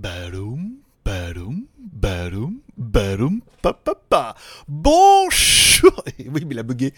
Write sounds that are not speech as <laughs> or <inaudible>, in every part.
Baroum, baroum, baroum, baroum, papa. Bonjour <laughs> Oui, mais il a bugué.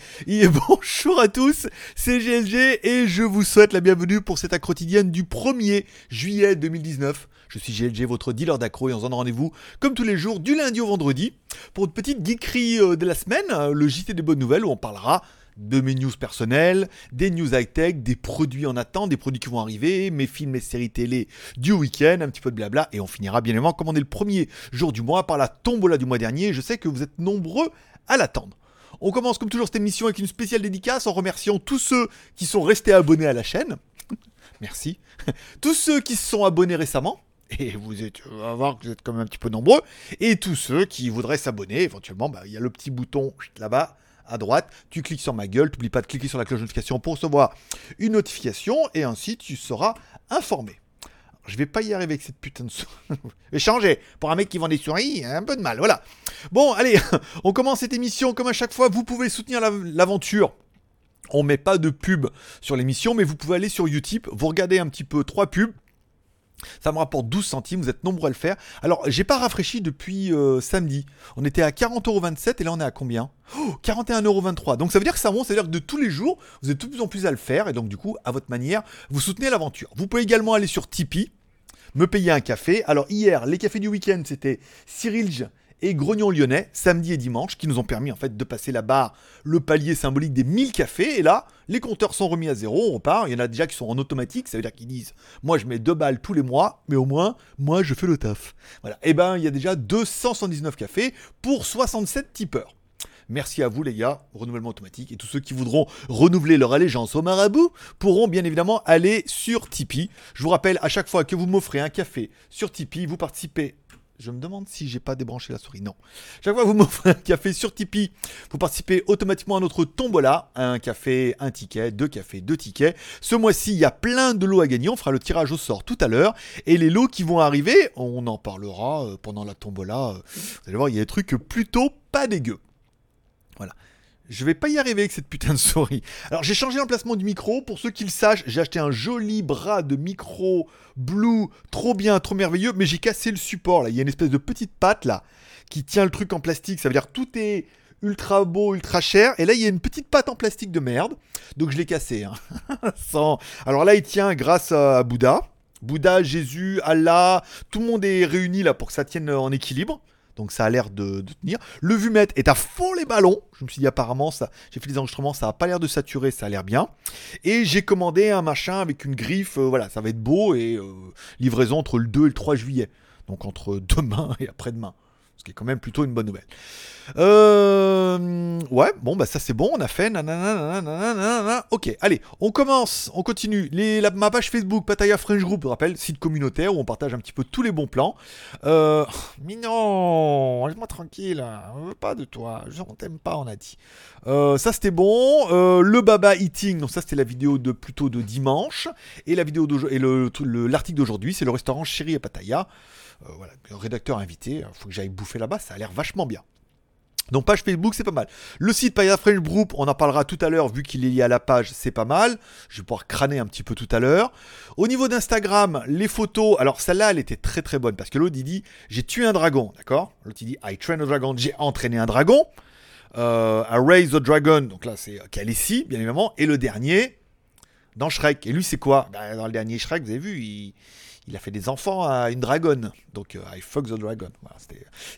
Bonjour à tous, c'est GLG et je vous souhaite la bienvenue pour cette quotidienne du 1er juillet 2019. Je suis GLG, votre dealer d'accro et on se donne rendez-vous comme tous les jours du lundi au vendredi pour une petite geekerie euh, de la semaine, euh, le JT des bonnes nouvelles où on parlera de mes news personnelles, des news high-tech, des produits en attente, des produits qui vont arriver, mes films et séries télé du week-end, un petit peu de blabla, et on finira bien évidemment comme on est le premier jour du mois par la tombola du mois dernier. Je sais que vous êtes nombreux à l'attendre. On commence comme toujours cette émission avec une spéciale dédicace en remerciant tous ceux qui sont restés abonnés à la chaîne. <laughs> Merci. <laughs> Tous ceux qui se sont abonnés récemment. Et vous êtes, on va voir que vous êtes quand même un petit peu nombreux. Et tous ceux qui voudraient s'abonner, éventuellement, bah, il y a le petit bouton là-bas à droite, tu cliques sur ma gueule, n'oublie pas de cliquer sur la cloche de notification pour recevoir une notification et ainsi tu seras informé. Je vais pas y arriver avec cette putain de souris. <laughs> je vais changer. Pour un mec qui vend des souris, un peu de mal. Voilà. Bon, allez, <laughs> on commence cette émission. Comme à chaque fois, vous pouvez soutenir l'aventure. On met pas de pub sur l'émission, mais vous pouvez aller sur Utip, vous regardez un petit peu trois pubs, ça me rapporte 12 centimes, vous êtes nombreux à le faire. Alors, j'ai pas rafraîchi depuis euh, samedi. On était à 40,27€ et là on est à combien? Oh, 41,23€. Donc ça veut dire que ça monte, c'est-à-dire que de tous les jours, vous êtes de plus en plus à le faire et donc du coup, à votre manière, vous soutenez l'aventure. Vous pouvez également aller sur Tipeee, me payer un café. Alors hier, les cafés du week-end, c'était Cyril et Grognon Lyonnais, samedi et dimanche, qui nous ont permis en fait de passer la barre, le palier symbolique des 1000 cafés. Et là, les compteurs sont remis à zéro, on repart. Il y en a déjà qui sont en automatique, ça veut dire qu'ils disent Moi je mets deux balles tous les mois, mais au moins, moi je fais le taf. Voilà. Et eh ben, il y a déjà 279 cafés pour 67 tipeurs. Merci à vous les gars, renouvellement automatique. Et tous ceux qui voudront renouveler leur allégeance au marabout pourront bien évidemment aller sur Tipeee. Je vous rappelle à chaque fois que vous m'offrez un café sur Tipeee, vous participez je me demande si j'ai pas débranché la souris. Non. Chaque fois que vous m'offrez un café sur Tipeee, vous participez automatiquement à notre tombola. Un café, un ticket, deux cafés, deux tickets. Ce mois-ci, il y a plein de lots à gagner. On fera le tirage au sort tout à l'heure. Et les lots qui vont arriver, on en parlera euh, pendant la tombola. Vous allez voir, il y a des trucs plutôt pas dégueux. Voilà. Je vais pas y arriver avec cette putain de souris. Alors j'ai changé l'emplacement du micro. Pour ceux qui le sachent, j'ai acheté un joli bras de micro blue, trop bien, trop merveilleux, mais j'ai cassé le support là. Il y a une espèce de petite patte là qui tient le truc en plastique. Ça veut dire que tout est ultra beau, ultra cher. Et là, il y a une petite patte en plastique de merde. Donc je l'ai cassé. Hein. <laughs> Alors là, il tient grâce à Bouddha. Bouddha, Jésus, Allah, tout le monde est réuni là pour que ça tienne en équilibre donc ça a l'air de, tenir. Le vumètre est à fond les ballons. Je me suis dit apparemment j'ai fait des enregistrements, ça a pas l'air de saturer, ça a l'air bien. Et j'ai commandé un machin avec une griffe, euh, voilà, ça va être beau et euh, livraison entre le 2 et le 3 juillet. Donc entre demain <laughs> et après-demain ce qui est quand même plutôt une bonne nouvelle. Euh, ouais, bon, bah ça c'est bon, on a fait. Ok, allez, on commence, on continue. Les, la, ma page Facebook, Pataya French Group, je rappelle, site communautaire où on partage un petit peu tous les bons plans. Euh, <sighs> mignon, laisse-moi tranquille, on veut pas de toi, on t'aime pas, on a dit. Euh, ça c'était bon. Euh, le Baba Eating, donc ça c'était la vidéo de plutôt de dimanche. Et la vidéo et l'article d'aujourd'hui, c'est le restaurant Chéri à Pattaya. Euh, voilà, rédacteur invité, il faut que j'aille bouffer là-bas, ça a l'air vachement bien. Donc page Facebook, c'est pas mal. Le site Paya French Group, on en parlera tout à l'heure, vu qu'il est lié à la page, c'est pas mal. Je vais pouvoir crâner un petit peu tout à l'heure. Au niveau d'Instagram, les photos, alors celle-là, elle était très très bonne, parce que l'autre, il dit, j'ai tué un dragon, d'accord? L'autre, il dit, I train a dragon, j'ai entraîné un dragon. Euh, I raise the dragon, donc là, c'est ici, bien évidemment. Et le dernier, dans Shrek. Et lui, c'est quoi? Ben, Dans le dernier Shrek, vous avez vu, il il a fait des enfants à une dragonne. Donc, euh, I fuck the dragon.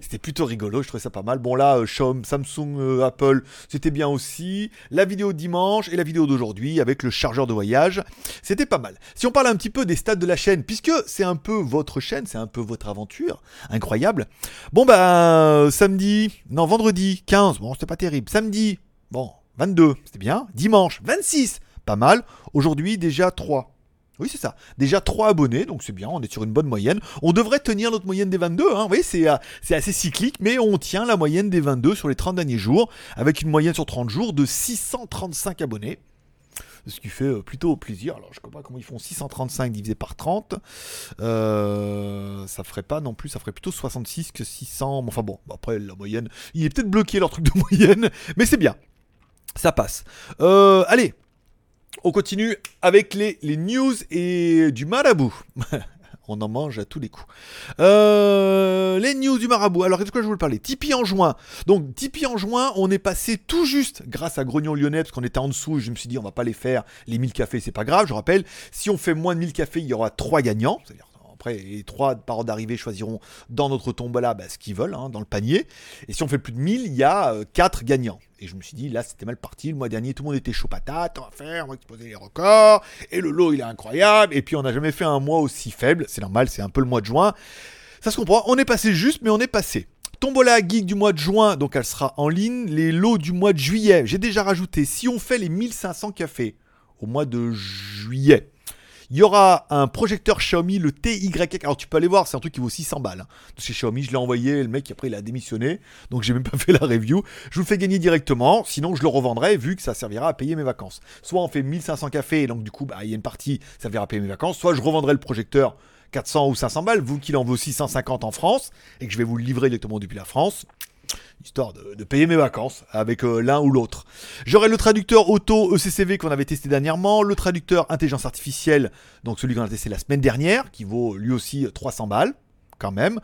c'était plutôt rigolo, je trouvais ça pas mal. Bon, là, euh, Samsung, euh, Apple, c'était bien aussi. La vidéo dimanche et la vidéo d'aujourd'hui avec le chargeur de voyage, c'était pas mal. Si on parle un petit peu des stats de la chaîne, puisque c'est un peu votre chaîne, c'est un peu votre aventure, incroyable. Bon, bah, samedi, non, vendredi, 15, bon, c'était pas terrible. Samedi, bon, 22, c'était bien. Dimanche, 26, pas mal. Aujourd'hui, déjà 3. Oui, c'est ça. Déjà 3 abonnés, donc c'est bien, on est sur une bonne moyenne. On devrait tenir notre moyenne des 22, hein. vous voyez, c'est, euh, c'est assez cyclique, mais on tient la moyenne des 22 sur les 30 derniers jours, avec une moyenne sur 30 jours de 635 abonnés. Ce qui fait euh, plutôt plaisir. Alors je ne sais pas comment ils font 635 divisé par 30. Euh, ça ferait pas non plus, ça ferait plutôt 66 que 600. Enfin bon, après la moyenne, il est peut-être bloqué leur truc de <laughs> moyenne, mais c'est bien. Ça passe. allez, on continue avec les, news et du marabout. <laughs> On en mange à tous les coups. Euh, les news du marabout. Alors, qu'est-ce que je voulais parler? Tipeee en juin. Donc, Tipeee en juin, on est passé tout juste grâce à Grognon Lyonnais, parce qu'on était en dessous. Je me suis dit, on va pas les faire. Les 1000 cafés, c'est pas grave. Je rappelle, si on fait moins de 1000 cafés, il y aura 3 gagnants. Après, les trois par d'arrivée choisiront dans notre tombola bah, ce qu'ils veulent, hein, dans le panier. Et si on fait plus de 1000, il y a 4 euh, gagnants. Et je me suis dit, là, c'était mal parti. Le mois dernier, tout le monde était chaud patate. On va faire, on va exposer les records. Et le lot, il est incroyable. Et puis, on n'a jamais fait un mois aussi faible. C'est normal, c'est un peu le mois de juin. Ça se comprend. On est passé juste, mais on est passé. Tombola geek du mois de juin, donc elle sera en ligne. Les lots du mois de juillet, j'ai déjà rajouté. Si on fait les 1500 cafés au mois de juillet, il y aura un projecteur Xiaomi, le TYK. Alors tu peux aller voir, c'est un truc qui vaut 600 balles. Hein. Chez Xiaomi, je l'ai envoyé, le mec après il a démissionné, donc j'ai même pas fait la review. Je vous le fais gagner directement, sinon je le revendrai vu que ça servira à payer mes vacances. Soit on fait 1500 cafés, et donc du coup bah, il y a une partie, ça servira à payer mes vacances, soit je revendrai le projecteur 400 ou 500 balles, vous qu'il en vaut 650 en France, et que je vais vous le livrer directement depuis la France histoire de, payer mes vacances avec euh, l'un ou l'autre. J'aurai le traducteur auto ECCV qu'on avait testé dernièrement, le traducteur intelligence artificielle, donc celui qu'on a testé la semaine dernière, qui vaut lui aussi 300 balles quand même.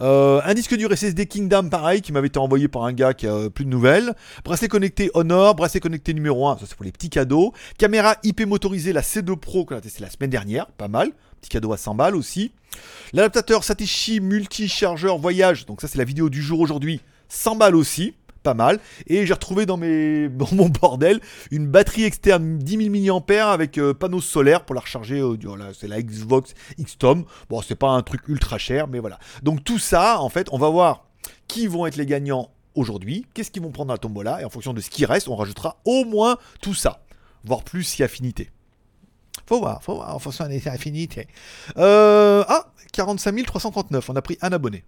Euh, un disque dur SSD Kingdom, pareil, qui m'avait été envoyé par un gars qui a euh, plus de nouvelles. Bracelet connecté Honor, bracelet connecté numéro 1, ça c'est pour les petits cadeaux. Caméra IP motorisée, la C2 Pro qu'on a testé la semaine dernière, pas mal. Petit cadeau à 100 balles aussi. L'adaptateur Satishi multi-chargeur voyage, donc ça c'est la vidéo du jour aujourd'hui. 100 balles aussi, pas mal. Et j'ai retrouvé dans, mes, <laughs> mon bordel une batterie externe 10 000 mAh avec euh, panneaux solaires pour la recharger. Euh, c'est la Xbox X-Tom. Bon, c'est pas un truc ultra cher, mais voilà. Donc tout ça, en fait, on va voir qui vont être les gagnants aujourd'hui, qu'est-ce qu'ils vont prendre dans la tombola, et en fonction de ce qui reste, on rajoutera au moins tout ça, voire plus si affinité. Faut voir, faut voir en fonction des affinités. Euh, ah, 45 339, on a pris un abonné.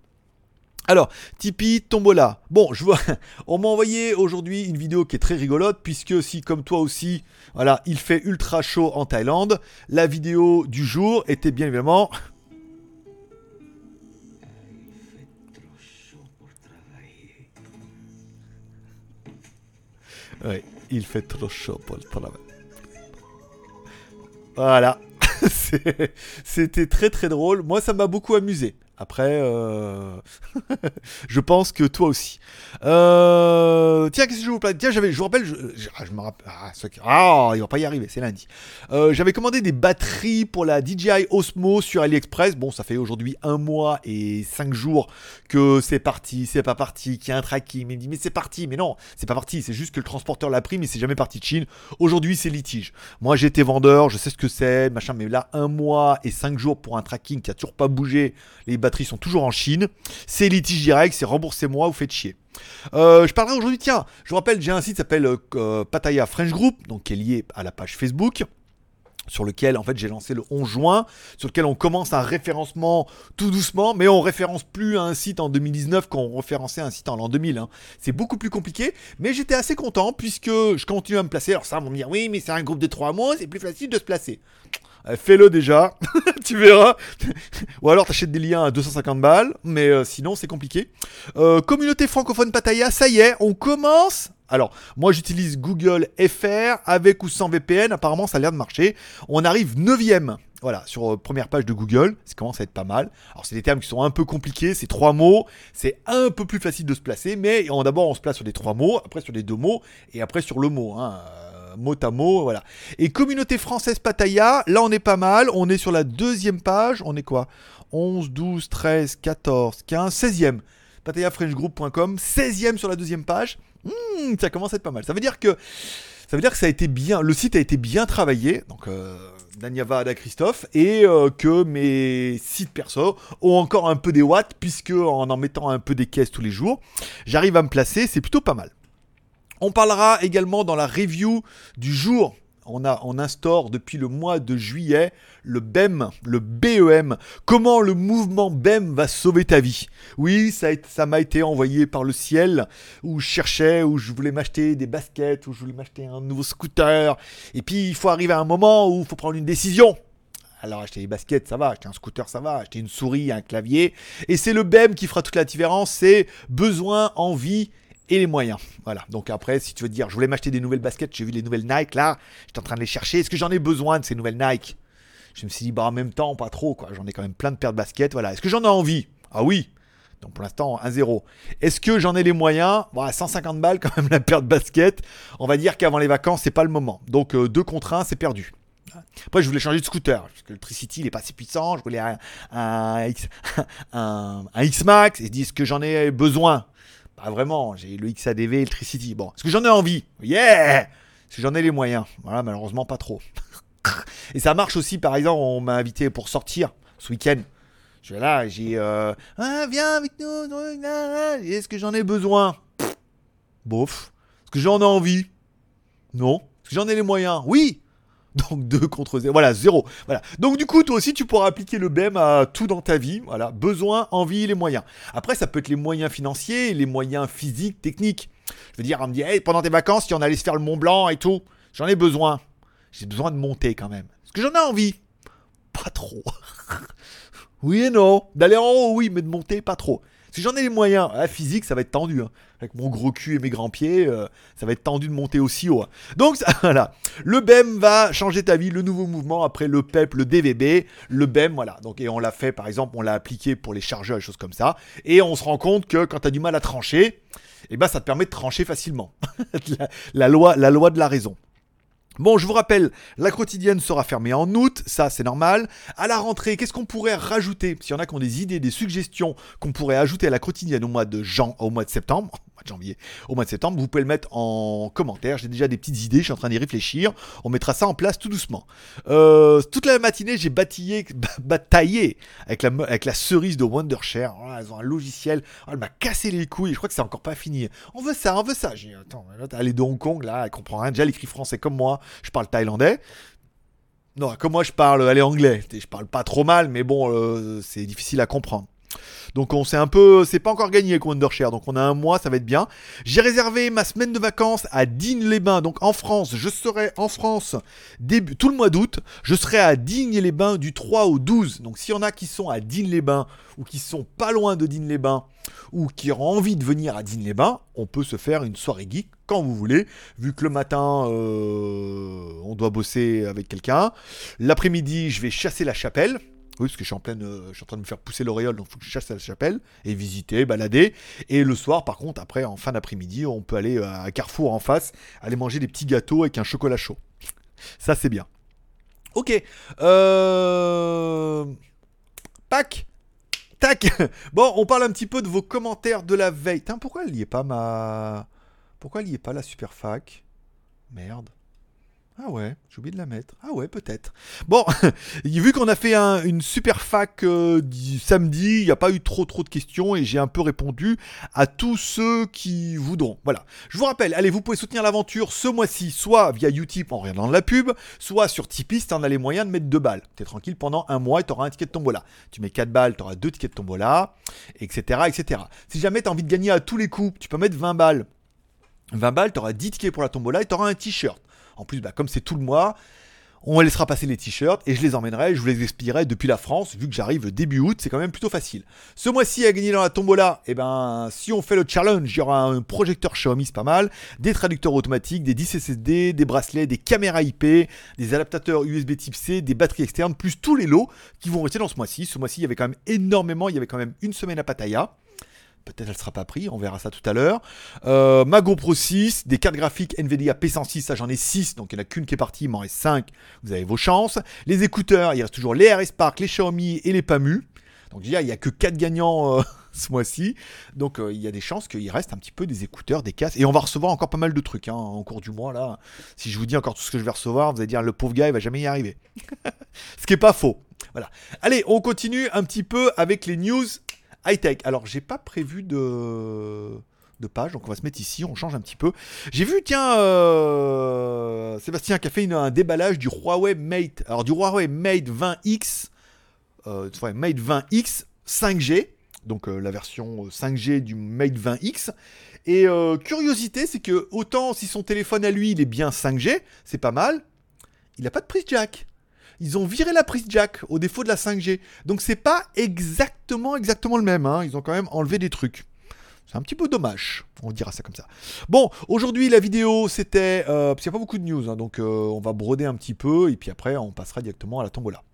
Alors, Tipeee, Tombola. Bon, je vois, <laughs> on m'a envoyé aujourd'hui une vidéo qui est très rigolote, puisque si, comme toi aussi, voilà, il fait ultra chaud en Thaïlande, la vidéo du jour était bien évidemment... <laughs> Oui, il fait trop chaud pour le. Voilà. <laughs> C'était très très drôle. Moi, ça m'a beaucoup amusé. Après, euh, <laughs> je pense que toi aussi. Euh, tiens, qu'est-ce que je vous plaît Tiens, j'avais, je vous rappelle, je, ah, me rappelle. Ah, ah, il va pas y arriver, c'est lundi. Euh, j'avais commandé des batteries pour la DJI Osmo sur AliExpress. Bon, ça fait aujourd'hui un mois et cinq jours que c'est parti, c'est pas parti, qu'il y a un tracking. Il me dit, mais c'est parti. Mais non, c'est pas parti. C'est juste que le transporteur l'a pris, mais c'est jamais parti de Chine. Aujourd'hui, c'est litige. Moi, j'étais vendeur, je sais ce que c'est, machin. Mais là, un mois et cinq jours pour un tracking qui a toujours pas bougé. Les batteries sont toujours en Chine. C'est litige direct, c'est remboursez-moi, vous faites chier. Euh, je parlerai aujourd'hui, tiens, je vous rappelle, j'ai un site qui s'appelle euh, Pataya French Group, donc qui est lié à la page Facebook sur lequel en fait j'ai lancé le 11 juin, sur lequel on commence un référencement tout doucement, mais on référence plus un site en 2019 qu'on référençait un site en l'an 2000. Hein. C'est beaucoup plus compliqué, mais j'étais assez content puisque je continue à me placer. Alors ça, vont me dire oui, mais c'est un groupe de trois mois, c'est plus facile de se placer. Euh, fais-le déjà, <laughs> tu verras. <laughs> Ou alors t'achètes des liens à 250 balles, mais euh, sinon c'est compliqué. Euh, communauté francophone Pataya, ça y est, on commence. Alors, moi j'utilise Google FR avec ou sans VPN, apparemment ça a l'air de marcher. On arrive 9ème. Voilà, sur première page de Google, ça commence à être pas mal. Alors, c'est des termes qui sont un peu compliqués, c'est trois mots, c'est un peu plus facile de se placer, mais d'abord on se place sur les trois mots, après sur les deux mots, et après sur le mot. Hein mot à mot, voilà. Et communauté française Pataya, là on est pas mal, on est sur la deuxième page, on est quoi? 11, 12, 13, 14, 15, 16e. PatayaFrenchGroup.com, 16e sur la deuxième page. Hmm, ça commence à être pas mal. Ça veut dire que ça veut a été bien, le site a été bien travaillé, donc euh, Danyava Ada Christophe, et euh, que mes sites perso ont encore un peu des watts, puisque en en mettant un peu des caisses tous les jours, j'arrive à me placer, c'est plutôt pas mal. On parlera également dans la review du jour. On, a, instaure depuis le mois de juillet le BEM, le BEM. Comment le mouvement BEM va sauver ta vie? Oui, ça, ça m'a été envoyé par le ciel, où je cherchais, où je voulais m'acheter des baskets, où je voulais m'acheter un nouveau scooter. Et puis, il faut arriver à un moment où il faut prendre une décision. Alors acheter des baskets, ça va, acheter un scooter, ça va, acheter une souris, un clavier. Et c'est le BEM qui fera toute la différence, c'est besoin, envie et les moyens. Voilà. Donc après, si tu veux dire, je voulais m'acheter des nouvelles baskets, j'ai vu les nouvelles Nike là, j'étais en train de les chercher. Est-ce que j'en ai besoin de ces nouvelles Nike? Je me suis dit, bah en même temps, pas trop, quoi. J'en ai quand même plein de paires de baskets. Voilà. Est-ce que j'en ai envie? Ah oui. Donc pour l'instant, 1-0. Est-ce que j'en ai les moyens? Bon, 150 balles quand même la paire de baskets. On va dire qu'avant les vacances, c'est pas le moment. Donc 2 euh, contre 1, c'est perdu. Après, je voulais changer de scooter, parce que le Tricity, il est pas assez puissant. Je voulais un, X, <laughs> un, max Et ils disent que j'en ai besoin? Pas vraiment. J'ai le XADV et le. Bon, est-ce que j'en ai envie? Yeah Si j'en ai les moyens? Voilà, malheureusement, pas trop. <laughs> et ça marche aussi, par exemple, on m'a invité pour sortir ce week-end. Je vais là, j'ai. Euh, ah, viens avec nous. Est-ce que j'en ai besoin? Bof. Est-ce que j'en ai envie? Non. Est-ce que j'en ai les moyens? Oui donc 2 contre 0. Voilà, 0. Voilà. Donc du coup, toi aussi, tu pourras appliquer le BEM à tout dans ta vie. Voilà. Besoin, envie, les moyens. Après, ça peut être les moyens financiers, les moyens physiques, techniques. Je veux dire, on me dit, pendant tes vacances, si on allait se faire le Mont Blanc et tout, j'en ai besoin. J'ai besoin de monter quand même. Est-ce que j'en ai envie? Pas trop. <laughs> oui et non. D'aller en haut, oui, mais de monter, pas trop. Si j'en ai les moyens, la physique, ça va être tendu. Hein. Avec mon gros cul et mes grands pieds, euh, ça va être tendu de monter aussi haut. Hein. Donc <laughs> voilà, le BEM va changer ta vie, le nouveau mouvement après le PEP, le DVB, le BEM, voilà. Donc et on l'a fait par exemple, on l'a appliqué pour les chargeurs et choses comme ça. Et on se rend compte que quand tu as du mal à trancher, eh ben ça te permet de trancher facilement. <laughs> la, loi, la loi de la raison. Bon, je vous rappelle, la quotidienne sera fermée en août, ça c'est normal. À la rentrée, qu'est-ce qu'on pourrait rajouter? S'il y en a qui ont des idées, des suggestions qu'on pourrait ajouter à la quotidienne au mois de, au mois de septembre, janvier au mois de septembre, vous pouvez le mettre en commentaire. J'ai déjà des petites idées, je suis en train d'y réfléchir. On mettra ça en place tout doucement. Euh, toute la matinée, j'ai bataillé, <laughs> bataillé avec la, avec la cerise de Wondershare. Oh, elles ont un logiciel. Oh, elle m'a cassé les couilles. Je crois que c'est encore pas fini. On veut ça, on veut ça. J'ai attends, elle est de Hong Kong, là, elle comprend rien. Déjà, elle écrit français comme moi. Je parle thaïlandais. Non, comme moi, je parle, elle est anglais. Je parle pas trop mal, mais bon, euh, c'est difficile à comprendre. Donc on sait un peu, c'est pas encore gagné avec Wondershare, donc on a un mois, ça va être bien. J'ai réservé ma semaine de vacances à Digne-les-Bains, donc en France, je serai en France tout le mois d'août, je serai à Digne-les-Bains du 3 au 12. Donc s'il y en a qui sont à Digne-les-Bains ou qui sont pas loin de Digne-les-Bains ou qui ont envie de venir à Digne-les-Bains, on peut se faire une soirée geek quand vous voulez, vu que le matin euh, on doit bosser avec quelqu'un. L'après-midi, je vais chasser la chapelle. Oui, parce que je suis en pleine, euh, je suis en train de me faire pousser l'auréole, donc il faut que je chasse à la chapelle et visiter, balader. Et le soir, par contre, après, en fin d'après-midi, on peut aller euh, à Carrefour en face, aller manger des petits gâteaux avec un chocolat chaud. Ça, c'est bien. Ok. Euh... Pac Tac <laughs> Bon, on parle un petit peu de vos commentaires de la veille. Tiens, pourquoi il n'y est pas ma... Pourquoi il n'y est pas la super fac? Merde. Ah ouais, j'ai oublié de la mettre. Ah ouais, peut-être. Bon, <laughs> vu qu'on a fait une super fac euh, samedi, il n'y a pas eu trop trop de questions et j'ai un peu répondu à tous ceux qui voudront. Voilà. Je vous rappelle, allez, vous pouvez soutenir l'aventure ce mois-ci, soit via Utip en regardant la pub, soit sur Tipeee si t'en as les moyens de mettre 2 balles. T'es tranquille pendant un mois et t'auras un ticket de tombola. Tu mets 4 balles, t'auras deux tickets de tombola, etc. etc. Si jamais t'as envie de gagner à tous les coups, tu peux mettre 20 balles. 20 balles, t'auras 10 tickets pour la tombola et t'auras un t-shirt. En plus, bah, comme c'est tout le mois, on laissera passer les t-shirts et je les emmènerai, je vous les expédierai depuis la France, vu que j'arrive début août, c'est quand même plutôt facile. Ce mois-ci, à gagner dans la tombola, eh ben, si on fait le challenge, il y aura un projecteur Xiaomi, c'est pas mal, des traducteurs automatiques, des 10 SSD, des bracelets, des caméras IP, des adaptateurs USB type C, des batteries externes, plus tous les lots qui vont rester dans ce mois-ci. Ce mois-ci, il y avait quand même énormément, il y avait quand même une semaine à Pattaya. Peut-être elle sera pas prise, on verra ça tout à l'heure. Euh, ma GoPro 6, des cartes graphiques Nvidia P106, ça j'en ai 6, donc il n'y en a qu'une qui est partie, il m'en reste 5, vous avez vos chances. Les écouteurs, il reste toujours les RS Spark, les Xiaomi et les PAMU. Donc déjà, il n'y a que 4 gagnants euh, <laughs> ce mois-ci. Donc euh, il y a des chances qu'il reste un petit peu des écouteurs, des casques. Et on va recevoir encore pas mal de trucs hein, en cours du mois. là. Si je vous dis encore tout ce que je vais recevoir, vous allez dire le pauvre gars, il va jamais y arriver. <laughs> ce qui n'est pas faux. Voilà. Allez, on continue un petit peu avec les news high-tech. Alors, j'ai pas prévu de de page, donc on va se mettre ici, on change un petit peu. J'ai vu, tiens, euh, Sébastien qui a fait un déballage du Huawei Mate, alors du Huawei Mate 20X, euh, Mate 20X 5G, donc euh, la version 5G du Mate 20X. Et curiosité, c'est que autant si son téléphone à lui, il est bien 5G, c'est pas mal, il n'a pas de prise jack ils ont viré la prise jack au défaut de la 5G. Donc c'est pas exactement exactement le même. Hein. Ils ont quand même enlevé des trucs. C'est un petit peu dommage, on dira ça comme ça. Bon, aujourd'hui la vidéo c'était... Euh, parce n'y a pas beaucoup de news, hein, donc euh, on va broder un petit peu et puis après on passera directement à la tombola.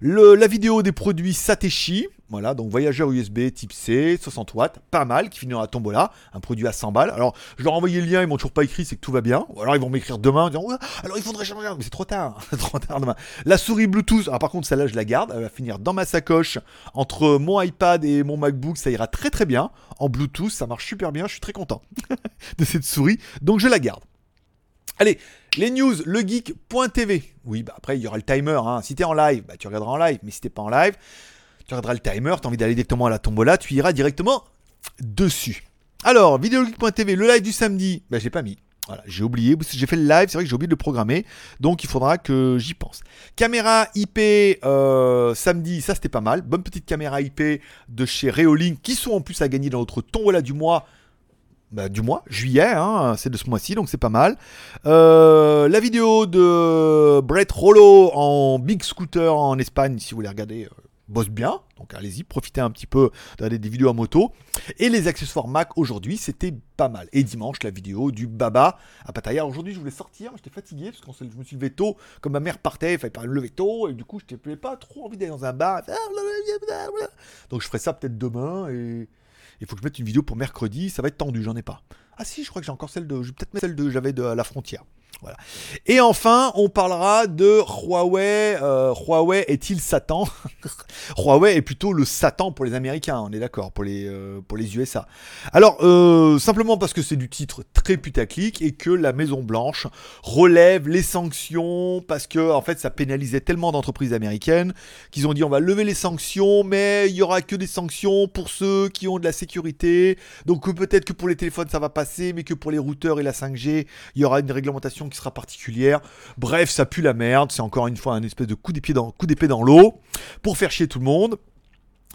la vidéo des produits Satechi, voilà, donc voyageur USB type C, 60 watts, pas mal, qui finit dans la tombola, un produit à 100 balles. Alors, je leur ai envoyé le lien, ils m'ont toujours pas écrit, c'est que tout va bien. Ou alors ils vont m'écrire demain en disant, alors il faudrait changer, mais c'est trop tard, <laughs> trop tard demain. La souris Bluetooth, alors par contre, celle-là, je la garde, elle va finir dans ma sacoche, entre mon iPad et mon MacBook, ça ira très très bien. En Bluetooth, ça marche super bien, je suis très content <laughs> de cette souris, donc je la garde. Allez, les news, legeek.tv. Oui, bah après, il y aura le timer. Hein. Si t'es en live, bah, tu regarderas en live. Mais si t'es pas en live, tu regarderas le timer. T'as envie d'aller directement à la tombola, tu iras directement dessus. Alors, vidéologique.tv, le live du samedi, bah, j'ai pas mis. Voilà, j'ai oublié, j'ai fait le live, c'est vrai que j'ai oublié de le programmer, donc il faudra que j'y pense. Caméra IP euh, samedi, ça c'était pas mal. Bonne petite caméra IP de chez Reolink, qui sont en plus à gagner dans notre tombola du mois bah, du mois, juillet, hein, c'est de ce mois-ci, donc c'est pas mal. Euh, la vidéo de Brett Rollo en big scooter en Espagne, si vous voulez regarder, euh, bosse bien. Donc allez-y, profitez un petit peu d'aller des vidéos à moto. Et les accessoires Mac aujourd'hui, c'était pas mal. Et dimanche, la vidéo du Baba à Pattaya. Aujourd'hui, je voulais sortir, j'étais fatigué parce que je me suis levé tôt, comme ma mère partait, il fallait pas me lever tôt, et du coup, je n'avais pas trop envie d'aller dans un bar. Donc je ferai ça peut-être demain et il faut que je mette une vidéo pour mercredi, ça va être tendu, j'en ai pas. Ah si, je crois que j'ai encore celle de. Je vais peut-être mettre celle de j'avais de la frontière. Et enfin, on parlera de Huawei. Euh, Huawei est-il Satan? <laughs> Huawei est plutôt le Satan pour les Américains, on est d'accord, pour, les euh, pour les USA. Alors, euh, simplement parce que c'est du titre très putaclic et que la Maison Blanche relève les sanctions parce que en fait ça pénalisait tellement d'entreprises américaines qu'ils ont dit on va lever les sanctions, mais il y aura que des sanctions pour ceux qui ont de la sécurité. Donc peut-être que pour les téléphones ça va passer, mais que pour les routeurs et la 5G, il y aura une réglementation qui sera particulière. Bref, ça pue la merde. C'est encore une fois un espèce de coup d'épée dans, coup d'épée dans l'eau pour faire chier tout le monde.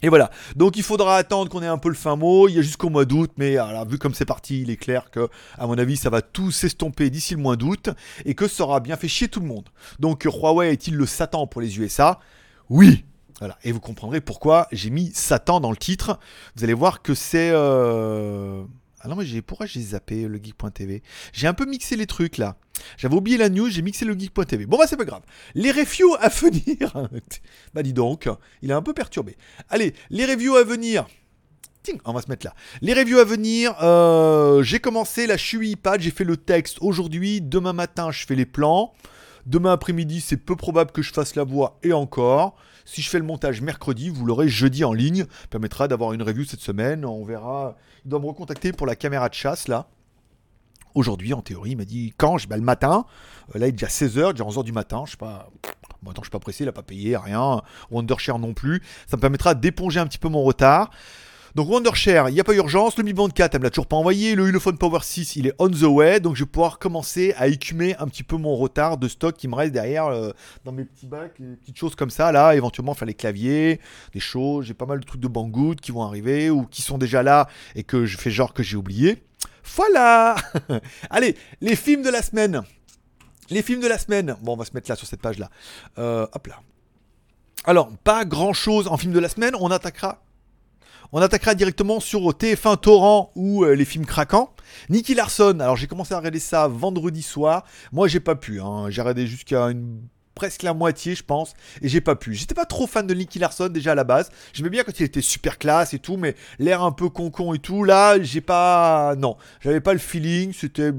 Et voilà, donc il faudra attendre qu'on ait un peu le fin mot, il y a jusqu'au mois d'août, mais alors, vu comme c'est parti, il est clair que, à mon avis, ça va tout s'estomper d'ici le mois d'août, et que ça aura bien fait chier tout le monde. Donc Huawei est-il le Satan pour les USA Oui voilà. Et vous comprendrez pourquoi j'ai mis Satan dans le titre. Vous allez voir que c'est... Euh, ah non, j'ai, pourquoi j'ai zappé le geek.tv J'ai un peu mixé les trucs là. J'avais oublié la news, j'ai mixé le geek.tv. Bon, bah, c'est pas grave. Les reviews à venir. <laughs> bah, dis donc, il est un peu perturbé. Allez, les reviews à venir. Tiens, on va se mettre là. Les reviews à venir, euh, j'ai commencé la Shui iPad, j'ai fait le texte aujourd'hui. Demain matin, je fais les plans. Demain après-midi, c'est peu probable que je fasse la voix et encore. Si je fais le montage mercredi, vous l'aurez jeudi en ligne. Permettra d'avoir une review cette semaine. On verra. Il doit me recontacter pour la caméra de chasse là. Aujourd'hui, en théorie, il m'a dit quand? Je bah, le matin. Euh, là, il est déjà 16h, déjà 11h du matin. Je sais pas. Attends, je suis pas pressé, il n'a pas payé, rien. Wondershare non plus. Ça me permettra d'éponger un petit peu mon retard. Donc Wondershare, il n'y a pas urgence. Le Mi Band 4, elle me l'a toujours pas envoyé. Le Ulefone Power 6, il est on the way. Donc je vais pouvoir commencer à écumer un petit peu mon retard de stock qui me reste derrière euh, dans mes petits bacs, des petites choses comme ça. Là, éventuellement faire les claviers, des choses. J'ai pas mal de trucs de Banggood qui vont arriver ou qui sont déjà là et que je fais genre que j'ai oublié. Voilà <laughs> Allez, les films de la semaine. Les films de la semaine. Bon, on va se mettre là sur cette page-là. Euh, hop là. Alors, pas grand-chose en film de la semaine. On attaquera on attaquera directement sur TF1 Torrent ou euh, les films craquants. Nicky Larson, alors j'ai commencé à regarder ça vendredi soir. Moi j'ai pas pu, hein. j'ai regardé jusqu'à une presque la moitié, je pense, et j'ai pas pu. J'étais pas trop fan de Nicky Larson déjà à la base. J'aimais bien quand il était super classe et tout, mais l'air un peu concon et tout, là, j'ai pas. Non, j'avais pas le feeling, c'était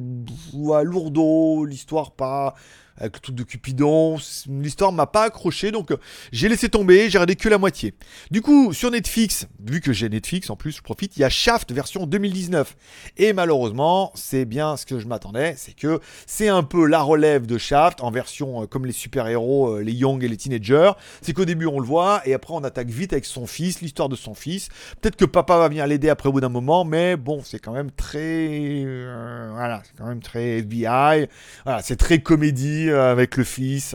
lourdeau, l'histoire pas avec le truc de Cupidon. L'histoire m'a pas accroché, donc euh, j'ai laissé tomber, j'ai regardé que la moitié. Du coup, sur Netflix, vu que j'ai Netflix en plus, je profite, il y a Shaft version 2019. Et malheureusement, c'est bien ce que je m'attendais, c'est que c'est un peu la relève de Shaft en version euh, comme les super-héros, euh, les young et les teenagers. C'est qu'au début on le voit et après on attaque vite avec son fils, l'histoire de son fils. Peut-être que papa va venir l'aider après au bout d'un moment, mais bon, c'est quand même très, voilà, c'est quand même très FBI. Voilà, c'est très comédie euh, avec le fils.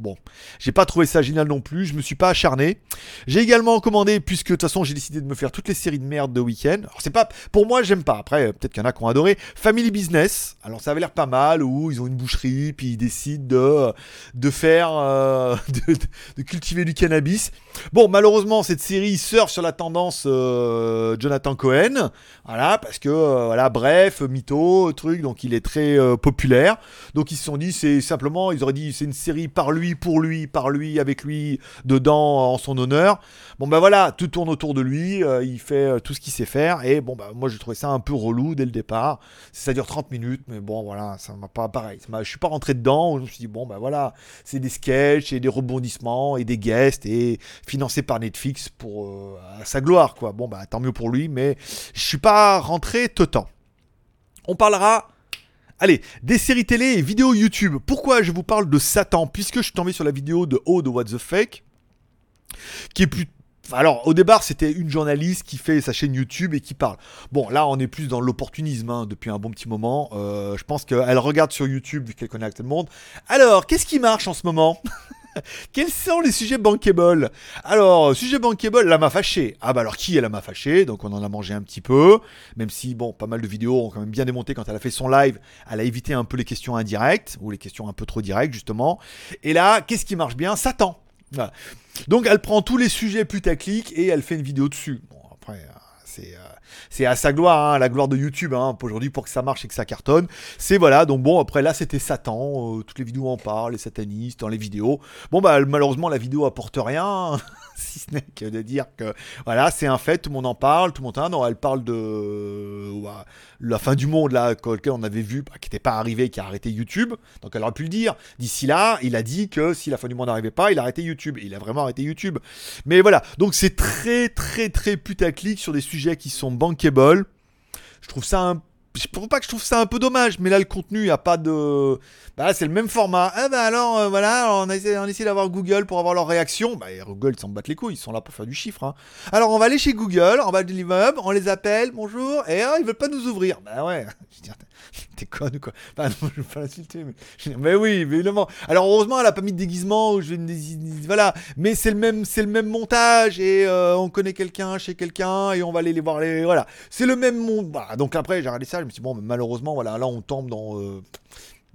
Bon, j'ai pas trouvé ça génial non plus. Je me suis pas acharné. J'ai également commandé, puisque de toute façon j'ai décidé de me faire toutes les séries de merde de week-end. Alors c'est pas, pour moi j'aime pas. Après peut-être qu'il y en a qui ont adoré. Family Business. Alors ça avait l'air pas mal où ils ont une boucherie puis ils décident de de faire, euh, <laughs> de, cultiver du cannabis. Bon, malheureusement cette série surfe sur la tendance euh, Jonathan Cohen. Voilà, parce que voilà, bref, mytho, truc. Donc il est très populaire. Donc ils se sont dit c'est ça simplement, ils auraient dit c'est une série par lui, pour lui, par lui, avec lui, dedans, en son honneur. Bon ben voilà, tout tourne autour de lui, euh, il fait euh, tout ce qu'il sait faire, et bon bah moi j'ai trouvé ça un peu relou dès le départ. Ça dure 30 minutes, mais bon voilà, ça m'a pas pareil. Je suis pas rentré dedans, je me suis dit bon ben voilà, c'est des sketchs et des rebondissements et des guests et financé par Netflix pour euh, sa gloire quoi. Bon bah tant mieux pour lui, mais je suis pas rentré tout temps. On parlera Allez, des séries télé et vidéos YouTube. Pourquoi je vous parle de Satan Puisque je suis tombé sur la vidéo de O de What the Fake, qui est plus alors, au départ, c'était une journaliste qui fait sa chaîne YouTube et qui parle. Bon, là, on est plus dans l'opportunisme hein, depuis un bon petit moment. Euh, je pense qu'elle regarde sur YouTube vu qu'elle connaît tout le monde. Alors, qu'est-ce qui marche en ce moment? <laughs> <laughs> Quels sont les sujets bankable? Alors, sujet bankable, la m'a fâché. Ah bah alors qui elle m'a fâché Donc on en a mangé un petit peu, même si bon, pas mal de vidéos ont quand même bien démonté quand elle a fait son live, elle a évité un peu les questions indirectes ou les questions un peu trop directes justement. Et là, qu'est-ce qui marche bien? Satan. Donc elle prend tous les sujets putaclic et elle fait une vidéo dessus. Bon après, euh, c'est euh, c'est à sa gloire, hein, la gloire de YouTube hein, aujourd'hui pour que ça marche et que ça cartonne. C'est voilà, donc bon, après là c'était Satan, euh, toutes les vidéos en parlent, les satanistes dans les vidéos. Bon bah malheureusement la vidéo apporte rien. <laughs> si ce n'est que de dire que voilà, c'est un fait, tout le monde en parle, tout le monde en non, elle parle de la fin du monde là, lequel on avait vu, bah, qui n'était pas arrivé, qui a arrêté YouTube. Donc elle aurait pu le dire. D'ici là, il a dit que si la fin du monde n'arrivait pas, il a arrêté YouTube. il a vraiment arrêté YouTube. Mais voilà, donc c'est très très très putaclic sur des sujets qui sont bankable. Je trouve ça un je trouve pas que je trouve ça un peu dommage, mais là le contenu, il a pas de. Bah c'est le même format. Ah bah alors euh, voilà, on a essayé, on essaie d'avoir Google pour avoir leur réaction. Bah Google ils s'en battent les couilles, ils sont là pour faire du chiffre. Hein. Alors on va aller chez Google, en bas de l'immeuble, on les appelle, bonjour, et ah, ils veulent pas nous ouvrir. Bah ouais, <laughs> t'es conne ou quoi? Bah non, je veux pas l'insulter, mais... mais oui, évidemment. Alors heureusement, elle a pas mis de déguisement, ou je voilà, mais c'est le même, le même montage et euh, on connaît quelqu'un chez quelqu'un et on va aller les voir les, voilà, c'est le même monde. Voilà. Donc après, j'ai regardé ça, je me suis dit bon, malheureusement, voilà, là on tombe dans euh,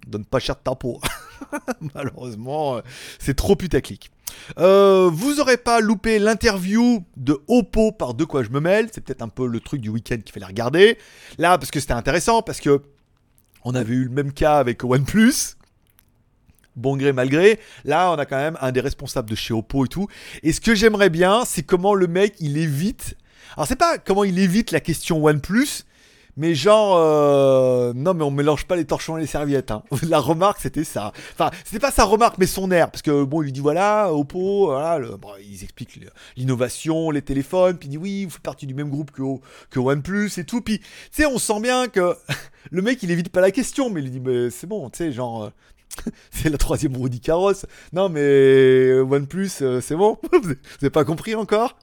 donne pas cher de ta peau. <laughs> Malheureusement, euh, c'est trop putaclic. Euh, vous aurez pas loupé l'interview de Oppo par De quoi je me mêle. C'est peut-être un peu le truc du week-end qui fait la regarder. Là, parce que c'était intéressant, parce que on avait eu le même cas avec OnePlus. Bon gré, mal gré. Là, on a quand même un des responsables de chez Oppo et tout. Et ce que j'aimerais bien, c'est comment le mec, il évite. Alors, c'est pas comment il évite la question OnePlus, mais genre, euh, non, mais on mélange pas les torchons et les serviettes. Hein. <laughs> La remarque, c'était ça. Enfin, c'était pas sa remarque, mais son air. Parce que bon, il lui dit voilà, Oppo, voilà, bon, ils expliquent l'innovation, les téléphones. Puis il dit oui, vous faites partie du même groupe que, que OnePlus et tout. Puis, tu sais, on sent bien que <laughs> le mec, il évite pas la question, mais il lui dit mais c'est bon, tu sais, genre, <laughs> c'est la troisième roue carrosse. Non, mais euh, OnePlus, euh, c'est bon? Vous n'avez pas compris encore?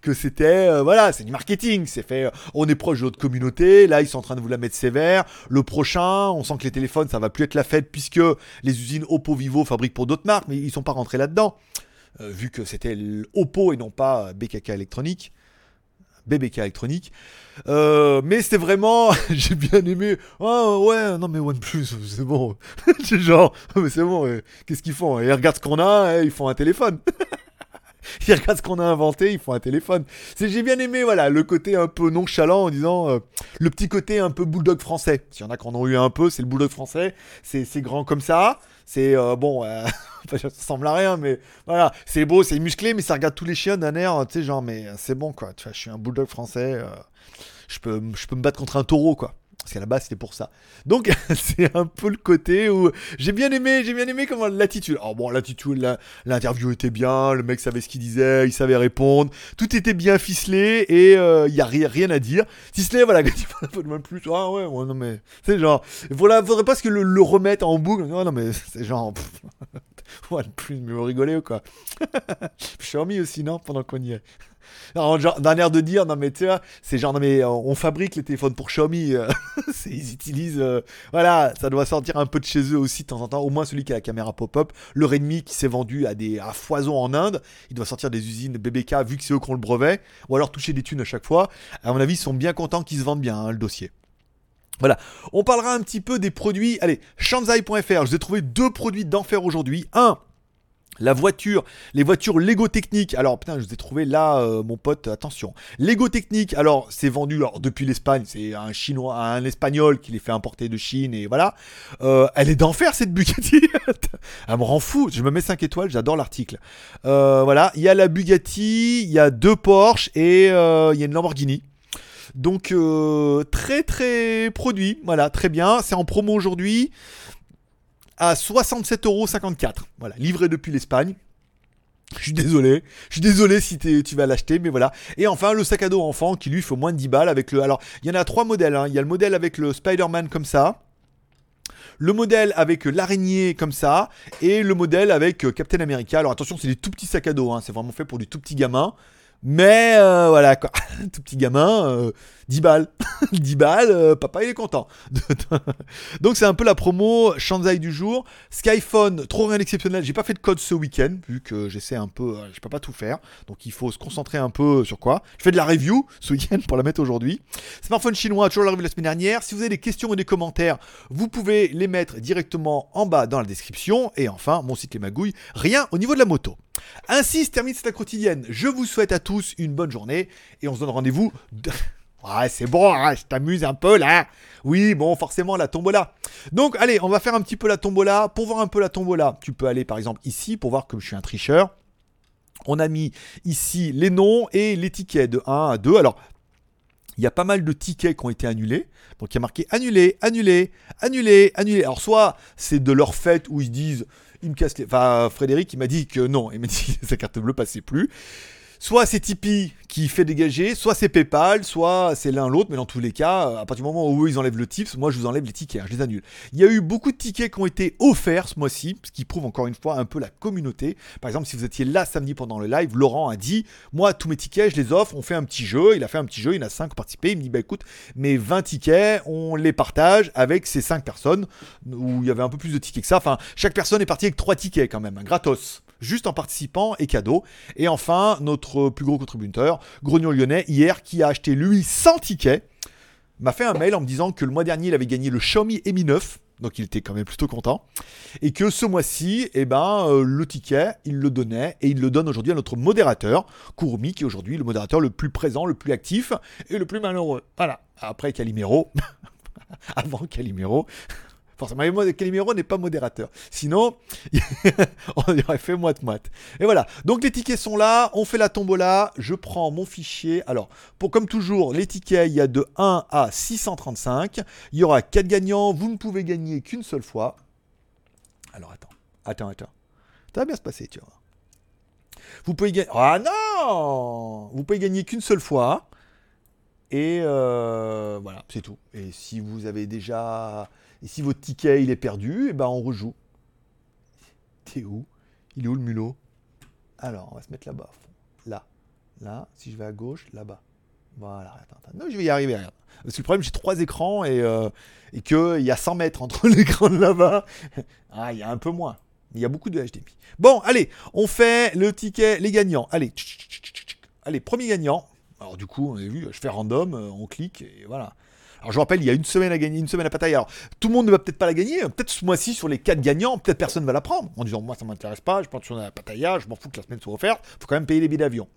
Que c'était, euh, voilà, c'est du marketing. C'est fait, on est proche de notre communauté. Là, ils sont en train de vous la mettre sévère. Le prochain, on sent que les téléphones, ça va plus être la fête puisque les usines Oppo Vivo fabriquent pour d'autres marques, mais ils sont pas rentrés là-dedans. vu que c'était Oppo et non pas BKK électronique. BBK électronique. Euh, mais c'était vraiment, <laughs> j'ai bien aimé. Oh ouais, non mais OnePlus, c'est bon. c'est <laughs> genre, <laughs> mais c'est bon. Qu'est-ce qu'ils font? Ils regardent ce qu'on a, ils font un téléphone. <laughs> ils ce qu'on a inventé, ils font un téléphone. C'est, j'ai bien aimé, voilà, le côté un peu nonchalant en disant, euh, le petit côté un peu bulldog français. S'il y en a qui en ont eu un peu, c'est le bulldog français. C'est, grand comme ça. C'est euh, bon, euh, <laughs> ça ressemble à rien, mais voilà, c'est beau, c'est musclé, mais ça regarde tous les chiens d'un air, tu sais, genre, mais c'est bon quoi. Tu je suis un bulldog français, je peux, je peux me battre contre un taureau quoi. Parce qu'à la base, c'était pour ça. Donc, <laughs> c'est un peu le côté où j'ai bien aimé, j'ai bien aimé comment l'attitude. Alors bon, l'attitude, l'interview était bien, le mec savait ce qu'il disait, il savait répondre, tout était bien ficelé et il euh, y a rien, à dire. Si ce n'est, voilà, quand il faut même plus, ah ouais, ouais, non mais, c'est genre, voilà, faudrait pas que le, remettre en boucle. Non, non mais, <laughs> c'est genre, <laughs> ouais, plus, mais vous rigolez ou quoi Xiaomi aussi, non Pendant qu'on y est. D'un air de dire, non mais tu vois, c'est genre, non mais euh, on fabrique les téléphones pour Xiaomi, euh, <laughs> ils utilisent, euh, voilà, ça doit sortir un peu de chez eux aussi de temps en temps, au moins celui qui a la caméra pop-up. Le Redmi qui s'est vendu à, des, à foison en Inde, il doit sortir des usines BBK vu que c'est eux qui ont le brevet, ou alors toucher des thunes à chaque fois. À mon avis, ils sont bien contents qu'ils se vendent bien, hein, le dossier. Voilà, on parlera un petit peu des produits. Allez, Shanzai.fr, je vous ai trouvé deux produits d'enfer aujourd'hui. Un, La voiture, les voitures Lego Technique. Alors putain, je vous ai trouvé là, euh, mon pote. Attention, Lego Technique. Alors c'est vendu alors, depuis l'Espagne. C'est un chinois, un espagnol qui les fait importer de Chine et voilà. Euh, elle est d'enfer cette Bugatti. <laughs> elle me rend fou. Je me mets 5 étoiles. J'adore l'article. Euh, voilà, il y a la Bugatti, il y a deux Porsche et il y a une Lamborghini. Donc très très produit. Voilà, très bien. C'est en promo aujourd'hui à 67,54€. Voilà, livré depuis l'Espagne. Je suis désolé, je suis désolé si tu vas l'acheter, mais voilà. Et enfin, le sac à dos enfant qui lui fait moins de 10 balles avec le. Alors, il y en a trois modèles. Hein. Il y a le modèle avec le Spider-Man comme ça, le modèle avec l'araignée comme ça, et le modèle avec euh, Captain America. Alors attention, c'est des tout petits sacs à dos, hein. c'est vraiment fait pour du tout petits gamins. Mais euh, voilà quoi, <laughs> tout petit gamin, 10 euh, balles. <laughs> 10 balles, euh, papa il est content. <laughs> Donc c'est un peu la promo Shanzai du jour. Skyphone, trop rien d'exceptionnel. J'ai pas fait de code ce week-end, vu que j'essaie un peu, je peux pas tout faire. Donc il faut se concentrer un peu sur quoi. Je fais de la review ce week-end pour la mettre aujourd'hui. Smartphone chinois, toujours l'arrivée la semaine dernière. Si vous avez des questions ou des commentaires, vous pouvez les mettre directement en bas dans la description. Et enfin, mon site Les Magouilles, rien au niveau de la moto. Ainsi se termine cette quotidienne. Je vous souhaite à tous une bonne journée et on se donne rendez-vous. <laughs> Ouais, c'est bon, hein, je t'amuse un peu là. Oui, bon, forcément, la tombola. Donc, allez, on va faire un petit peu la tombola. Pour voir un peu la tombola, tu peux aller par exemple ici pour voir que je suis un tricheur. On a mis ici les noms et les tickets de 1 à 2. Alors, il y a pas mal de tickets qui ont été annulés. Donc il y a marqué annulé, annulé, annulé, annulé. Alors soit c'est de leur fête où ils disent il me casse les... Enfin, Frédéric, il m'a dit que non. Il m'a dit que <laughs> sa carte bleue passait plus. Soit c'est Tipeee qui fait dégager, soit c'est PayPal, soit c'est l'un l'autre, mais dans tous les cas, à partir du moment où ils enlèvent le tips, moi je vous enlève les tickets, je les annule. Il y a eu beaucoup de tickets qui ont été offerts ce mois-ci, ce qui prouve encore une fois un peu la communauté. Par exemple, si vous étiez là samedi pendant le live, Laurent a dit Moi, tous mes tickets, je les offre, on fait un petit jeu. Il a fait un petit jeu, il y en a 5 participés. Il me dit Bah écoute, mes 20 tickets, on les partage avec ces 5 personnes, où il y avait un peu plus de tickets que ça. Enfin, chaque personne est partie avec 3 tickets quand même, gratos juste en participant et cadeau. Et enfin, notre plus gros contributeur, Grognon Lyonnais, hier, qui a acheté lui 100 tickets, m'a fait un mail en me disant que le mois dernier, il avait gagné le Xiaomi Mi 9. Donc il était quand même plutôt content. Et que ce mois-ci, eh ben, euh, le ticket, il le donnait et il le donne aujourd'hui à notre modérateur, Kurumi, qui est aujourd'hui le modérateur le plus présent, le plus actif et le plus malheureux. Voilà. Après Calimero, <laughs> avant Calimero, Forcément, mais Calimero n'est pas modérateur. Sinon, <laughs> on aurait fait moite-moite. Et voilà. Donc les tickets sont là. On fait la tombola. Je prends mon fichier. Alors, pour comme toujours, les tickets, il y a de 1 à 635. Il y aura 4 gagnants. Vous ne pouvez gagner qu'une seule fois. Alors, attends. Attends, attends. Ça va bien se passer, tu vois. Vous pouvez gagner. Ah non Vous pouvez gagner qu'une seule fois. Et euh, voilà, c'est tout. Et si vous avez déjà et si votre ticket il est perdu, et eh ben on rejoue. T'es où? Il est où le mulot? Alors, on va se mettre là-bas. Là. Là. Si je vais à gauche, là-bas. Voilà, attends, attends. Non, je vais y arriver. Parce que le problème, j'ai trois écrans et, euh, et qu'il y a 100 mètres entre <laughs> l'écran de là-bas. Ah, il y a un peu moins. Il y a beaucoup de HDMI. Bon, allez, on fait le ticket, les gagnants. Allez, allez, premier gagnant. Alors du coup, on a vu, je fais random, euh, on clique et voilà. Alors je rappelle, il y a une semaine à gagner, une semaine à pataille. Alors tout le monde ne va peut-être pas la gagner. Peut-être ce mois-ci, sur les 4 gagnants, peut-être personne ne va la prendre. En disant, moi ça m'intéresse pas, je pense sur la pataille, je m'en fous que la semaine soit offerte, faut quand même payer les billets d'avion.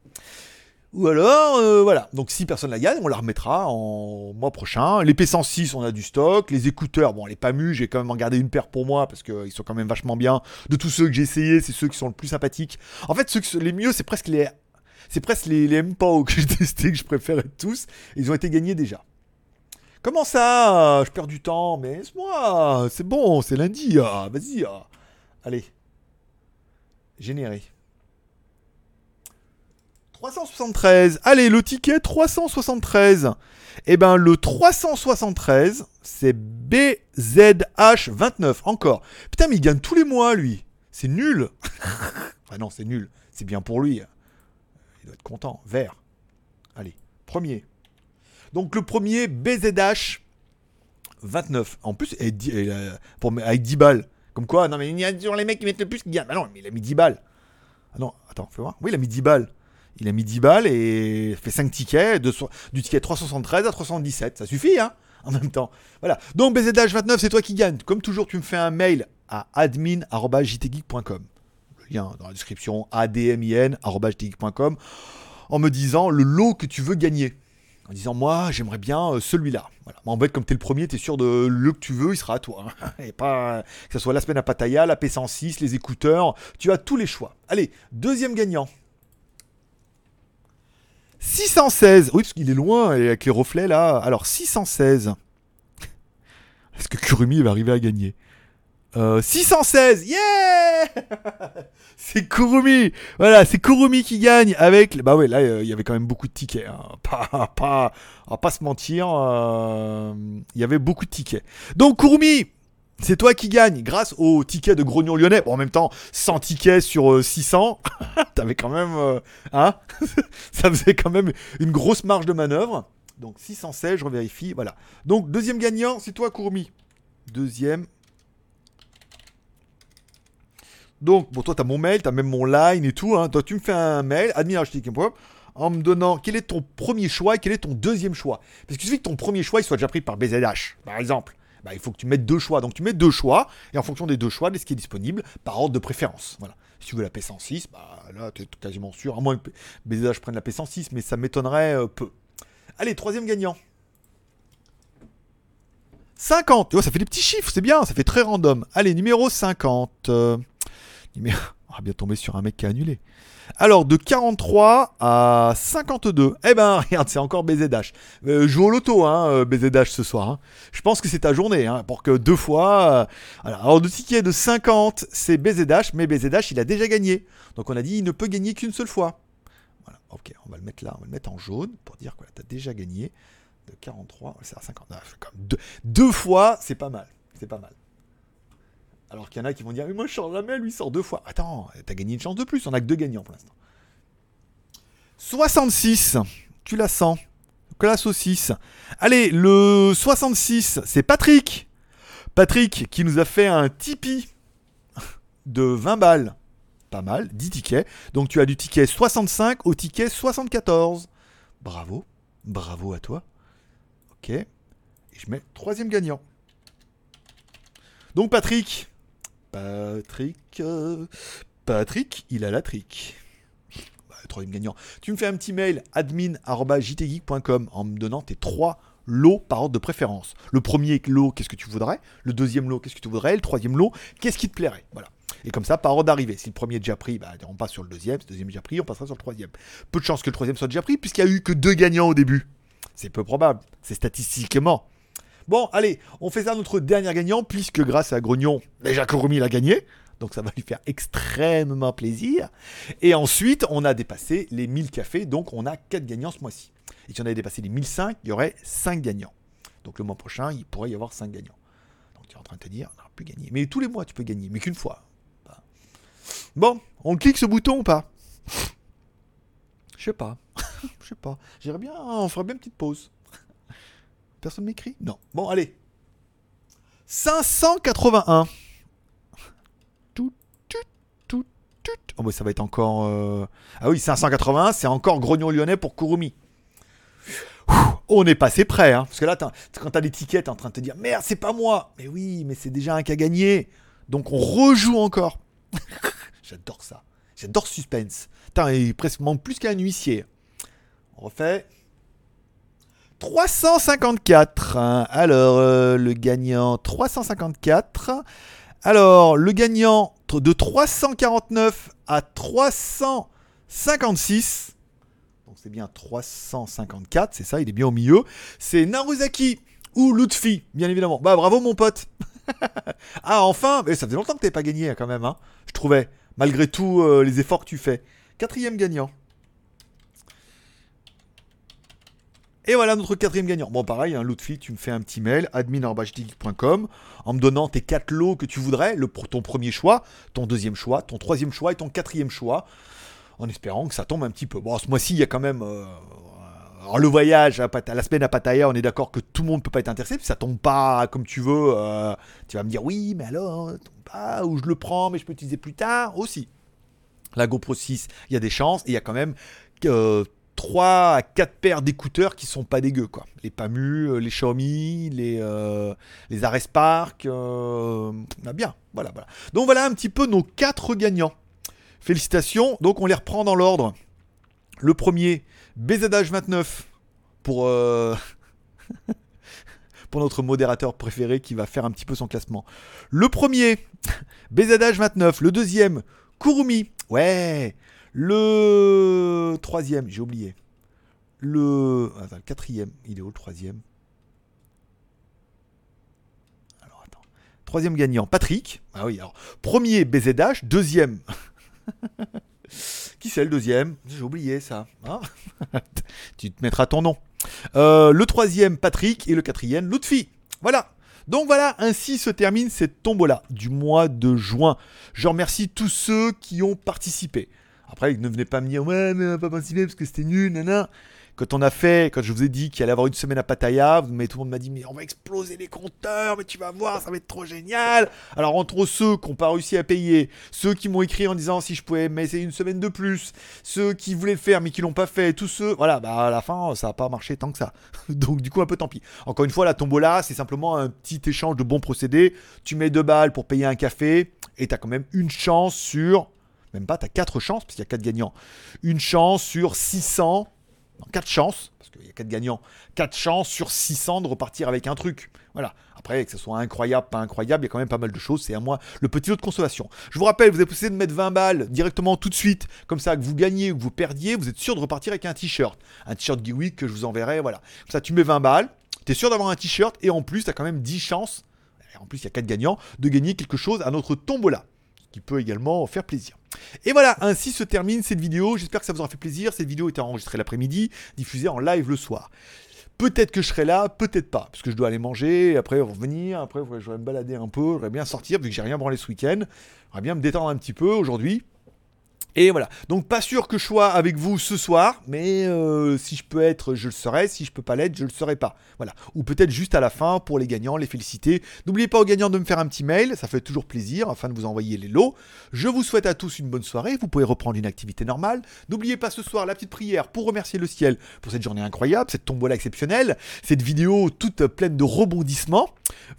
Ou alors, euh, voilà. Donc si personne la gagne, on la remettra en mois prochain. Les P106, on a du stock. Les écouteurs, bon, les PAMU, j'ai quand même en gardé une paire pour moi parce qu'ils sont quand même vachement bien. De tous ceux que j'ai essayé, c'est ceux qui sont le plus sympathiques. En fait, ceux les mieux, c'est presque les, c'est presque les, que <laughs> j'ai testé que je préférais tous. Ils ont été gagnés déjà. Comment ça? Je perds du temps, mais c'est moi, c'est bon, c'est lundi, ah, vas-y. Ah. Allez. Générer. 373. Allez, le ticket 373. Eh ben, le 373, c'est BZH29. Encore. Putain, mais il gagne tous les mois, lui. C'est nul. <laughs> ah non, c'est nul. C'est bien pour lui. Il doit être content. Vert. Allez, premier. Donc le premier, BZH 29. En plus, pour, avec 10 balles. Comme quoi, non mais il y a toujours les mecs qui mettent le plus qui gagnent. Bah non, mais il a mis 10 balles. Ah non, attends, fais voir. Oui, il a mis 10 balles. Il a mis 10 balles et fait 5 tickets, de, du ticket 373 à 317. Ça suffit, hein, en même temps. Voilà. Donc BZH29, c'est toi qui gagne. Comme toujours, tu me fais un mail à admin.jtgeek.com. Le lien dans la description admin.com en me disant le lot que tu veux gagner. En disant moi j'aimerais bien euh, celui-là. Voilà. en fait comme tu es le premier, tu es sûr de le que tu veux, il sera à toi. <laughs> Et pas que ce soit la semaine à Pattaya, la P106, les écouteurs, tu as tous les choix. Allez, deuxième gagnant. 616. Oui, parce qu'il est loin avec les reflets là. Alors 616. Est-ce que Kurumi va arriver à gagner? 616, euh, yeah <laughs> C'est Kurumi Voilà, c'est Kurumi qui gagne avec... Bah ouais, là, il y avait quand même beaucoup de tickets. Hein. <laughs> Pas, pas, on va pas se mentir, euh, il y avait beaucoup de tickets. Donc Kurumi, c'est toi qui gagne grâce au ticket de Grognon Lyonnais. Bon, en même temps, 100 tickets sur 600, euh, <laughs> t'avais quand même... hein Ça faisait quand même une grosse marge de manœuvre. Donc 616, je revérifie, voilà. Donc deuxième gagnant, c'est toi Kurumi. Deuxième, donc, bon, toi, tu as mon mail, tu as même mon line et tout. Hein. Toi, tu me fais un mail, admin.com en me donnant quel est ton premier choix et quel est ton deuxième choix. Parce que suffit que ton premier choix il soit déjà pris par BZH, par exemple. Bah, il faut que tu mettes deux choix. Donc tu mets deux choix, et en fonction des deux choix, de ce qui est disponible, par ordre de préférence. Voilà. Si tu veux la P106, bah là, tu es quasiment sûr, à moins que BZH prenne la P106, mais ça m'étonnerait euh, peu. Allez, troisième gagnant. 50. ça fait des petits chiffres, c'est bien, ça fait très random. Allez, numéro 50. <laughs> On va bien tomber sur un mec qui a annulé. Alors, de 43 à 52. Eh ben, <laughs> regarde, c'est encore BZH. Euh, joue au loto, hein, BZH euh, ce soir. Hein. Je pense que c'est ta journée, hein, pour que deux fois. Euh, alors, de ticket de 50, c'est BZH, mais BZH, il a déjà gagné. Donc, on a dit, il ne peut gagner qu'une seule fois. Voilà, ok, on va le mettre là, on va le mettre en jaune pour dire que tu as déjà gagné. De 43, c'est à 50. deux, deux fois, c'est pas mal. C'est pas mal. Alors qu'il y en a qui vont dire, mais moi je sors jamais, lui sort deux fois. Attends, t'as gagné une chance de plus, on a que deux gagnants pour l'instant. 66, tu la sens. Que la saucisse. Allez, le 66, c'est Patrick. Patrick qui nous a fait un Tipeee de 20 balles. Pas mal, 10 tickets. Donc tu as du ticket 65 au ticket 74. Bravo, bravo à toi. Ok. Et je mets troisième gagnant. Donc Patrick, Patrick. Euh, Patrick, il a la trick. Bah, troisième gagnant. Tu me fais un petit mail admin.jtgeek.com en me donnant tes trois lots par ordre de préférence. Le premier lot, qu'est-ce que tu voudrais? Le deuxième lot, qu'est-ce que tu voudrais? Le troisième lot, qu'est-ce qui te plairait? Voilà. Et comme ça, par ordre d'arrivée. Si le premier est déjà pris, bah, on passe sur le deuxième. Si le deuxième est déjà pris, on passera sur le troisième. Peu de chance que le troisième soit déjà pris, puisqu'il n'y a eu que deux gagnants au début. C'est peu probable. C'est statistiquement. Bon, allez, on fait ça notre dernier gagnant, puisque grâce à Grognon, déjà Kurumi l'a gagné. Donc ça va lui faire extrêmement plaisir. Et ensuite, on a dépassé les 1000 cafés, donc on a 4 gagnants ce mois-ci. Et si on avait dépassé les 1005, il y aurait 5 gagnants. Donc le mois prochain, il pourrait y avoir 5 gagnants. Donc tu es en train de te dire, on n'aura plus gagné. Mais tous les mois, tu peux gagner, mais qu'une fois. Bon, on clique ce bouton ou pas? Je sais pas. <laughs> Je sais pas. J'irais bien, on ferait bien une petite pause. Personne m'écrit? Non. Bon, allez. 581. Tout, tout, tout, tout. Oh, bah, ça va être encore. Euh, ah oui, 581, c'est encore Grognon Lyonnais pour Kurumi. on est passé près, hein. Parce que là, quand t'as t'es en train de te dire Merde, c'est pas moi. Mais oui, mais c'est déjà un a gagné. Donc on rejoue encore. <laughs> J'adore ça. J'adore suspense. Putain, il presque manque plus qu'un huissier. On refait. 354. Alors, euh, le gagnant 354. Alors, le gagnant de 349 à 356. Donc, c'est bien 354, c'est ça, il est bien au milieu. C'est Naruzaki ou Lutfi, bien évidemment. Bah, bravo, mon pote. <laughs> ah, enfin, mais ça faisait longtemps que t'avais pas gagné, quand même, hein, je trouvais, malgré tout euh, les efforts que tu fais. Quatrième gagnant. Et voilà notre quatrième gagnant. Bon, pareil, hein, Lutfi, tu me fais un petit mail, admin.com, en me donnant tes quatre lots que tu voudrais, le, ton premier choix, ton deuxième choix, ton troisième choix et ton quatrième choix, en espérant que ça tombe un petit peu. Bon, ce mois-ci, il y a quand même. Euh, alors, le voyage à, la semaine à Pattaya, on est d'accord que tout le monde ne peut pas être intéressé, ça tombe pas comme tu veux. Euh, tu vas me dire, oui, mais alors, tombe pas, ou je le prends, mais je peux l'utiliser plus tard aussi. La GoPro 6, il y a des chances, et il y a quand même. Euh, 3 à 4 paires d'écouteurs qui sont pas dégueux quoi. Les Pamu, euh, les Xiaomi, les euh, les euh, bien, voilà voilà. Donc voilà un petit peu nos quatre gagnants. Félicitations. Donc on les reprend dans l'ordre. Le premier, BZH29 pour, euh, <laughs> pour notre modérateur préféré qui va faire un petit peu son classement. Le premier, BZH29. Le deuxième, Kurumi. Ouais. Le troisième, j'ai oublié. Le... Quatrième, il est où le troisième? Alors attends. Troisième gagnant, Patrick. Ah oui, alors premier BZH, deuxième. <laughs> Qui c'est le deuxième? J'ai oublié ça. Hein? <laughs> Tu te mettras ton nom. Euh, le troisième, Patrick. Et le quatrième, Lutfi. Voilà. Donc voilà, ainsi se termine cette tombola du mois de juin. Je remercie tous ceux qui ont participé. Après, ne venez pas me dire, ouais, mais on va pas participer parce que c'était nul, nanana. Quand on a fait, quand je vous ai dit qu'il allait avoir une semaine à Pattaya, mais tout le monde m'a dit mais on va exploser les compteurs, mais tu vas voir, ça va être trop génial. Alors entre ceux qui n'ont pas réussi à payer, ceux qui m'ont écrit en disant si je pouvais m'essayer une semaine de plus, ceux qui voulaient le faire mais qui l'ont pas fait, tous ceux, voilà, bah à la fin ça n'a pas marché tant que ça. <laughs> Donc du coup un peu tant pis. Encore une fois la tombola c'est simplement un petit échange de bons procédés. Tu mets deux balles pour payer un café et tu as quand même une chance sur même pas, tu as 4 chances, parce qu'il y a 4 gagnants. Une chance sur 600 4 chances, parce qu'il y a 4 gagnants, 4 chances sur 600 de repartir avec un truc. Voilà. Après, que ce soit incroyable, pas incroyable, il y a quand même pas mal de choses. C'est à moi le petit lot de consolation. Je vous rappelle, vous avez possibilité de mettre 20 balles directement tout de suite. Comme ça, que vous gagnez ou que vous perdiez, vous êtes sûr de repartir avec un t-shirt. Un t-shirt Geekweek que je vous enverrai. Voilà. Comme ça, tu mets 20 balles, tu es sûr d'avoir un t-shirt et en plus, tu as quand même 10 chances. En plus, il y a 4 gagnants de gagner quelque chose à notre tombola qui peut également faire plaisir. Et voilà, ainsi se termine cette vidéo. J'espère que ça vous aura fait plaisir. Cette vidéo était enregistrée l'après-midi, diffusée en live le soir. Peut-être que je serai là, peut-être pas, parce que je dois aller manger, après revenir, après je vais me balader un peu, je vais bien sortir, vu que j'ai rien branlé ce week-end. J'aimerais bien me détendre un petit peu aujourd'hui. Et voilà. Donc pas sûr que je sois avec vous ce soir, mais euh, si je peux être, je le serai. Si je peux pas l'être, je le serai pas. Voilà. Ou peut-être juste à la fin pour les gagnants, les féliciter. N'oubliez pas aux gagnants de me faire un petit mail, ça fait toujours plaisir afin de vous envoyer les lots. Je vous souhaite à tous une bonne soirée. Vous pouvez reprendre une activité normale. N'oubliez pas ce soir la petite prière pour remercier le ciel pour cette journée incroyable, cette tombola exceptionnelle, cette vidéo toute pleine de rebondissements.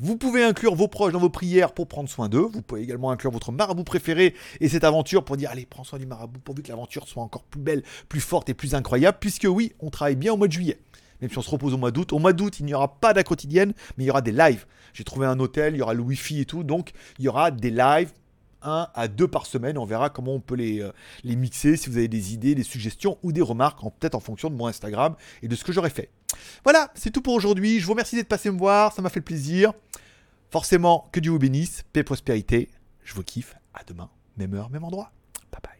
Vous pouvez inclure vos proches dans vos prières pour prendre soin d'eux. Vous pouvez également inclure votre marabout préféré et cette aventure pour dire allez, prends soin marabout pourvu que l'aventure soit encore plus belle, plus forte et plus incroyable. Puisque oui, on travaille bien au mois de juillet. Même si on se repose au mois d'août. Au mois d'août, il n'y aura pas de quotidienne, mais il y aura des lives. J'ai trouvé un hôtel, il y aura le wifi et tout. Donc il y aura des lives un à deux par semaine. On verra comment on peut les, euh, les mixer, si vous avez des idées, des suggestions ou des remarques, peut-être en fonction de mon Instagram et de ce que j'aurais fait. Voilà, c'est tout pour aujourd'hui. Je vous remercie d'être passé me voir, ça m'a fait plaisir. Forcément, que Dieu vous bénisse, paix, prospérité. Je vous kiffe. À demain, même heure, même endroit. Bye bye.